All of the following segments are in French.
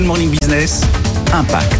Good Morning Business, Impact.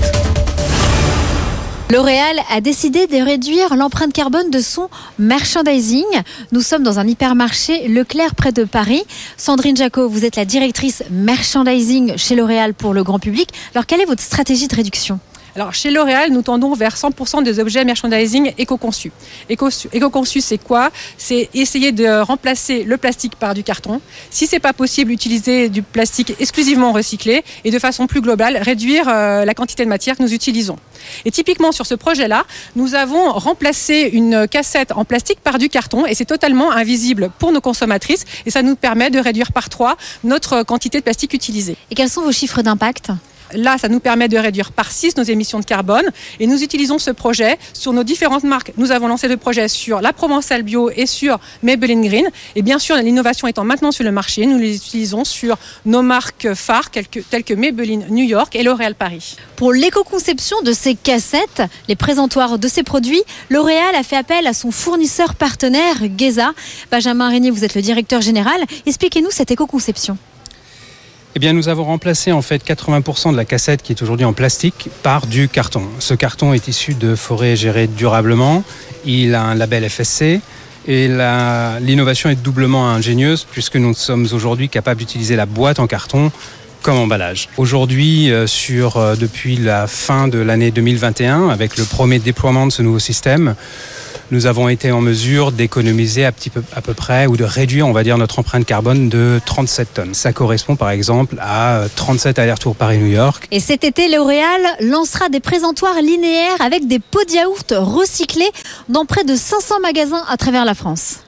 L'Oréal a décidé de réduire l'empreinte carbone de son merchandising. Nous sommes dans un hypermarché Leclerc près de Paris. Sandrine Jacot, vous êtes la directrice merchandising chez L'Oréal pour le grand public. Alors quelle est votre stratégie de réduction? Alors, chez L'Oréal, nous tendons vers 100% des objets merchandising éco-conçus. Éco-conçus, c'est quoi? C'est essayer de remplacer le plastique par du carton. Si c'est pas possible, utiliser du plastique exclusivement recyclé et de façon plus globale, réduire euh, la quantité de matière que nous utilisons. Et typiquement sur ce projet-là, nous avons remplacé une cassette en plastique par du carton et c'est totalement invisible pour nos consommatrices et ça nous permet de réduire par trois notre quantité de plastique utilisée. Et quels sont vos chiffres d'impact? Là, ça nous permet de réduire par 6 nos émissions de carbone. Et nous utilisons ce projet sur nos différentes marques. Nous avons lancé le projet sur la Provençale Bio et sur Maybelline Green. Et bien sûr, l'innovation étant maintenant sur le marché, nous les utilisons sur nos marques phares telles que Maybelline New York et L'Oréal Paris. Pour l'éco-conception de ces cassettes, les présentoirs de ces produits, L'Oréal a fait appel à son fournisseur partenaire, Geza. Benjamin Régnier, vous êtes le directeur général. Expliquez-nous cette éco-conception. Eh bien, nous avons remplacé en fait 80% de la cassette qui est aujourd'hui en plastique par du carton. Ce carton est issu de forêts gérées durablement. Il a un label FSC. Et l'innovation est doublement ingénieuse puisque nous sommes aujourd'hui capables d'utiliser la boîte en carton comme emballage. Aujourd'hui, euh, euh, depuis la fin de l'année 2021, avec le premier déploiement de ce nouveau système, nous avons été en mesure d'économiser à, peu, près ou de réduire, on va dire, notre empreinte carbone de 37 tonnes. Ça correspond par exemple à 37 euh, allers-retours Paris-New York. Et cet été, L'Oréal lancera des présentoirs linéaires avec des pots de yaourt recyclés dans près de 500 magasins à travers la France.